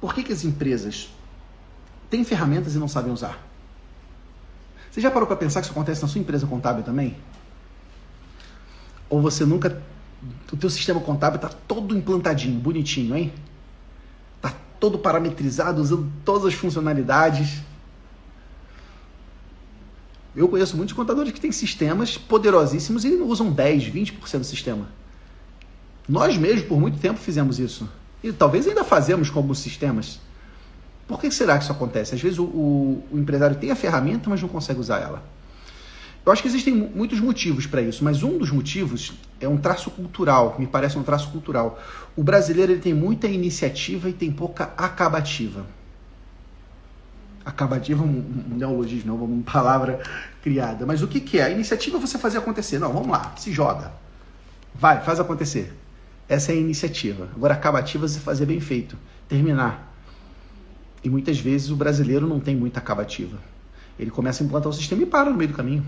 Por que, que as empresas têm ferramentas e não sabem usar? Você já parou para pensar que isso acontece na sua empresa contábil também? Ou você nunca. O teu sistema contábil está todo implantadinho, bonitinho, hein? Está todo parametrizado, usando todas as funcionalidades. Eu conheço muitos contadores que têm sistemas poderosíssimos e usam 10, 20% do sistema. Nós mesmos, por muito tempo, fizemos isso. E talvez ainda fazemos com alguns sistemas. Por que será que isso acontece? Às vezes o, o, o empresário tem a ferramenta, mas não consegue usar ela. Eu acho que existem muitos motivos para isso, mas um dos motivos é um traço cultural, me parece um traço cultural. O brasileiro ele tem muita iniciativa e tem pouca acabativa. Acabativa é um, um neologismo, não uma palavra criada. Mas o que, que é? A iniciativa é você fazer acontecer. Não, vamos lá, se joga. Vai, faz acontecer. Essa é a iniciativa. Agora, acabativa é fazer bem feito, terminar. E muitas vezes o brasileiro não tem muita acabativa. Ele começa a implantar o sistema e para no meio do caminho.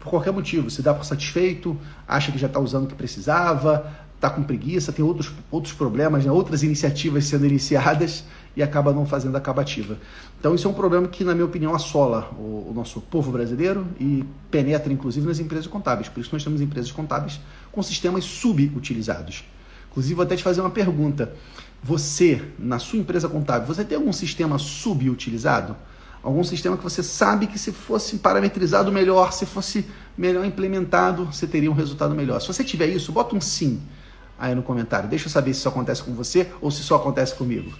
Por qualquer motivo, se dá por satisfeito, acha que já está usando o que precisava, está com preguiça, tem outros, outros problemas, né? outras iniciativas sendo iniciadas e acaba não fazendo a acabativa. Então isso é um problema que, na minha opinião, assola o, o, nosso povo brasileiro e penetra, inclusive, nas empresas contábeis. Por isso nós temos empresas contábeis com sistemas subutilizados. Inclusive, vou até te fazer uma pergunta. Você, na sua empresa contábil, você tem algum sistema subutilizado? Algum sistema que você sabe que se fosse parametrizado melhor, se fosse melhor implementado, você teria um resultado melhor. Se você tiver isso, bota um sim aí no comentário. Deixa eu saber se isso acontece com você ou se só acontece comigo.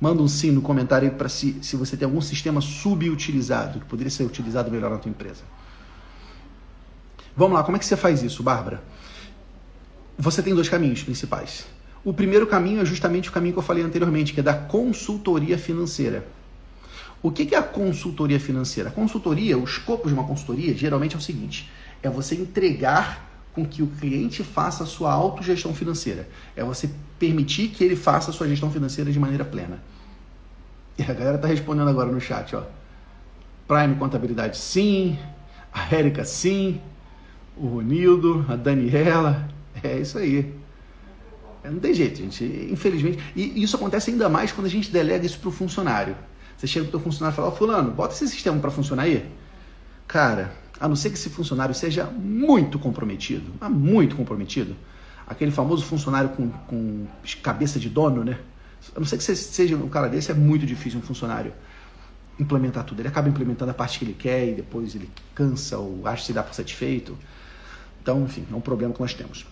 Manda um sim no comentário aí para se, se você tem algum sistema subutilizado que poderia ser utilizado melhor na tua empresa. Vamos lá, como é que você faz isso, Bárbara? Você tem dois caminhos principais. O primeiro caminho é justamente o caminho que eu falei anteriormente, que é da consultoria financeira. O que é a consultoria financeira? A consultoria, o escopo de uma consultoria, geralmente é o seguinte: é você entregar com que o cliente faça a sua autogestão financeira. É você permitir que ele faça a sua gestão financeira de maneira plena. E a galera está respondendo agora no chat, ó. Prime Contabilidade, sim. A Érica, sim. O Ronildo, a Daniela. É isso aí. Não tem jeito, gente. Infelizmente. E isso acontece ainda mais quando a gente delega isso para o funcionário. Você chega para o teu funcionário e fala, ó, fulano, bota esse sistema para funcionar aí. Cara, a não ser que esse funcionário seja muito comprometido, muito comprometido, aquele famoso funcionário com, com cabeça de dono, né? A não ser que você seja um cara desse, é muito difícil um funcionário implementar tudo. Ele acaba implementando a parte que ele quer e depois ele cansa ou acha que se dá por satisfeito. Então, enfim, é um problema que nós temos.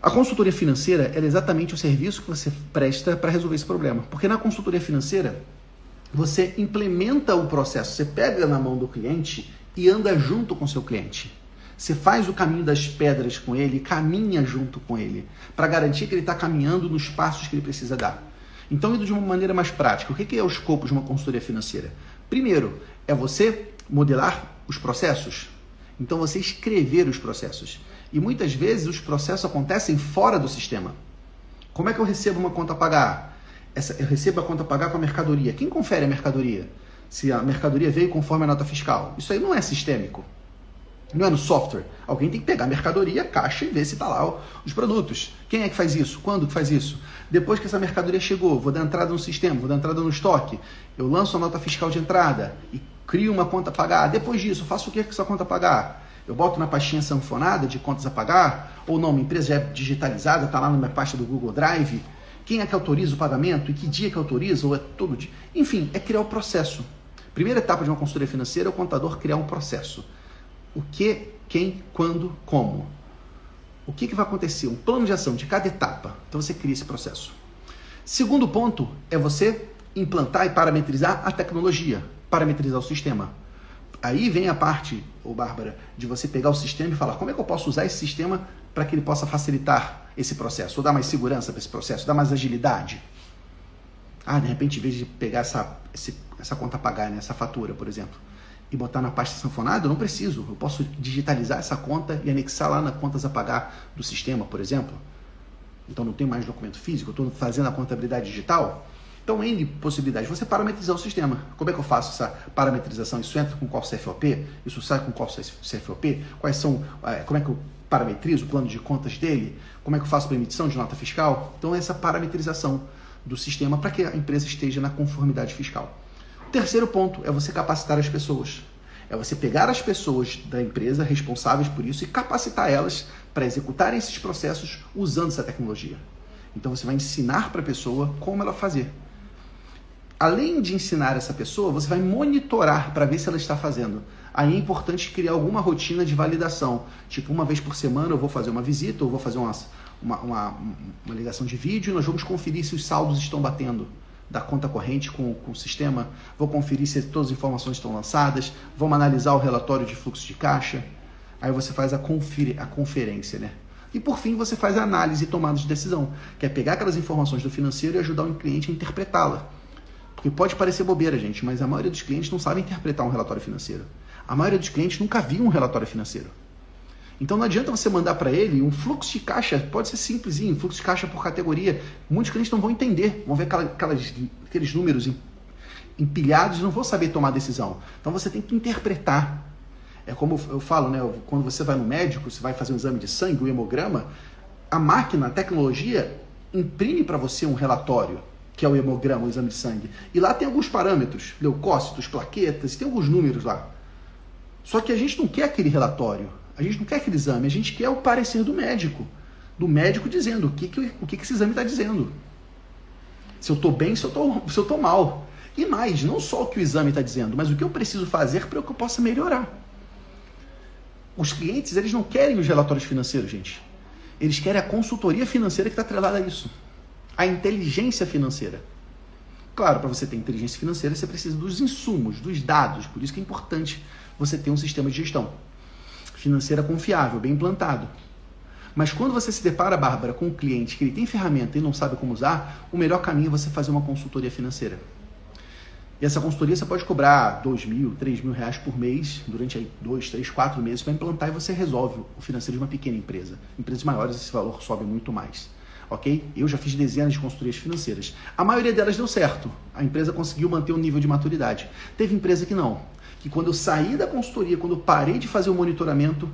A consultoria financeira é exatamente o serviço que você presta para resolver esse problema. Porque na consultoria financeira, você implementa o processo, você pega na mão do cliente e anda junto com seu cliente. Você faz o caminho das pedras com ele, caminha junto com ele, para garantir que ele está caminhando nos passos que ele precisa dar. Então, indo de uma maneira mais prática, o que é o escopo de uma consultoria financeira? Primeiro, é você modelar os processos. Então, você escrever os processos. E muitas vezes os processos acontecem fora do sistema. Como é que eu recebo uma conta a pagar? Essa, eu recebo a conta a pagar com a mercadoria. Quem confere a mercadoria? se a mercadoria veio conforme a nota fiscal. Isso aí não é sistêmico. Não é no software. Alguém tem que pegar a mercadoria, a caixa e ver se está lá os produtos. Quem é que faz isso? Quando que faz isso? Depois que essa mercadoria chegou, vou dar entrada no sistema, vou dar entrada no estoque, eu lanço a nota fiscal de entrada e crio uma conta a pagar. Depois disso, faço o que com essa conta a pagar? Eu boto na pastinha sanfonada de contas a pagar? Ou não, minha empresa já é digitalizada, está lá na minha pasta do Google Drive? Quem é que autoriza o pagamento? E que dia que autoriza? Ou é todo dia? Enfim, é criar o processo. Primeira etapa de uma consultoria financeira é o contador criar um processo. O que, quem, quando, como. O que, que vai acontecer? Um plano de ação de cada etapa. Então você cria esse processo. Segundo ponto é você implantar e parametrizar a tecnologia, parametrizar o sistema. Aí vem a parte, ô Bárbara, de você pegar o sistema e falar como é que eu posso usar esse sistema para que ele possa facilitar esse processo, ou dar mais segurança para esse processo, dar mais agilidade. Ah, de repente, em vez de pegar essa, essa conta a pagar, né, essa fatura, por exemplo, e botar na pasta sanfonada, eu não preciso. Eu posso digitalizar essa conta e anexar lá na contas a pagar do sistema, por exemplo. Então não tem mais documento físico, eu estou fazendo a contabilidade digital. Então, N possibilidades. Você parametrizar o sistema. Como é que eu faço essa parametrização? Isso entra com qual CFOP? Isso sai com qual CFOP? Quais são, é, como é que eu parametrizo o plano de contas dele? Como é que eu faço para emissão de nota fiscal? Então, essa parametrização do sistema para que a empresa esteja na conformidade fiscal. Terceiro ponto é você capacitar as pessoas. É você pegar as pessoas da empresa responsáveis por isso e capacitar elas para executarem esses processos usando essa tecnologia. Então você vai ensinar para a pessoa como ela fazer. Além de ensinar essa pessoa, você vai monitorar para ver se ela está fazendo. Aí é importante criar alguma rotina de validação. Tipo, uma vez por semana eu vou fazer uma visita, ou vou fazer uma, uma, uma, uma ligação de vídeo e nós vamos conferir se os saldos estão batendo da conta corrente com, com, o sistema, vou conferir se todas as informações estão lançadas, vamos analisar o relatório de fluxo de caixa. Aí você faz a, confir, a conferência, né? E por fim você faz a análise e tomada de decisão, que é pegar aquelas informações do financeiro e ajudar o cliente a interpretá-la. Porque pode parecer bobeira, gente, mas a maioria dos clientes não sabe interpretar um relatório financeiro. A maioria dos clientes nunca viu um relatório financeiro. Então não adianta você mandar para ele um fluxo de caixa, pode ser simplesinho, fluxo de caixa por categoria. Muitos clientes não vão entender, vão ver aquelas, aqueles números empilhados e não vão saber tomar decisão. Então você tem que interpretar. É como eu falo, né? Quando você vai no médico, você vai fazer um exame de sangue, um hemograma, a máquina, a tecnologia imprime para você um relatório, que é o hemograma, o exame de sangue. E lá tem alguns parâmetros, leucócitos, plaquetas, tem alguns números lá. Só que a gente não quer aquele relatório. A gente não quer aquele exame, a gente quer o parecer do médico. Do médico dizendo o que, que, o que, que esse exame está dizendo. Se eu estou bem, se eu estou mal. E mais, não só o que o exame está dizendo, mas o que eu preciso fazer para que eu possa melhorar. Os clientes, eles não querem os relatórios financeiros, gente. Eles querem a consultoria financeira que está atrelada a isso. A inteligência financeira. Claro, para você ter inteligência financeira, você precisa dos insumos, dos dados. Por isso que é importante você ter um sistema de gestão financeira confiável, bem implantado. Mas quando você se depara, Bárbara, com um cliente que ele tem ferramenta e não sabe como usar, o melhor caminho é você fazer uma consultoria financeira. E essa consultoria você pode cobrar dois mil, três mil reais por mês durante aí dois, três, quatro meses para implantar e você resolve o financeiro de uma pequena empresa. Empresas maiores esse valor sobe muito mais. Ok? Eu já fiz dezenas de consultorias financeiras. A maioria delas deu certo. A empresa conseguiu manter o nível de maturidade. Teve empresa que não que quando eu saí da consultoria, quando eu parei de fazer o monitoramento,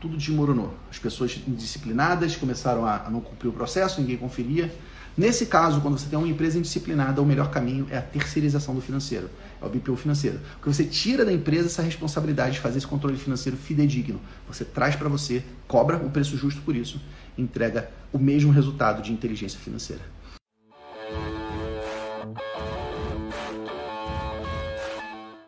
tudo desmoronou. As pessoas indisciplinadas começaram a não cumprir o processo, ninguém conferia. Nesse caso, quando você tem uma empresa indisciplinada, o melhor caminho é a terceirização do financeiro, é o BPO financeiro. Porque você tira da empresa essa responsabilidade de fazer esse controle financeiro fidedigno. Você traz para você, cobra o preço justo por isso, entrega o mesmo resultado de inteligência financeira.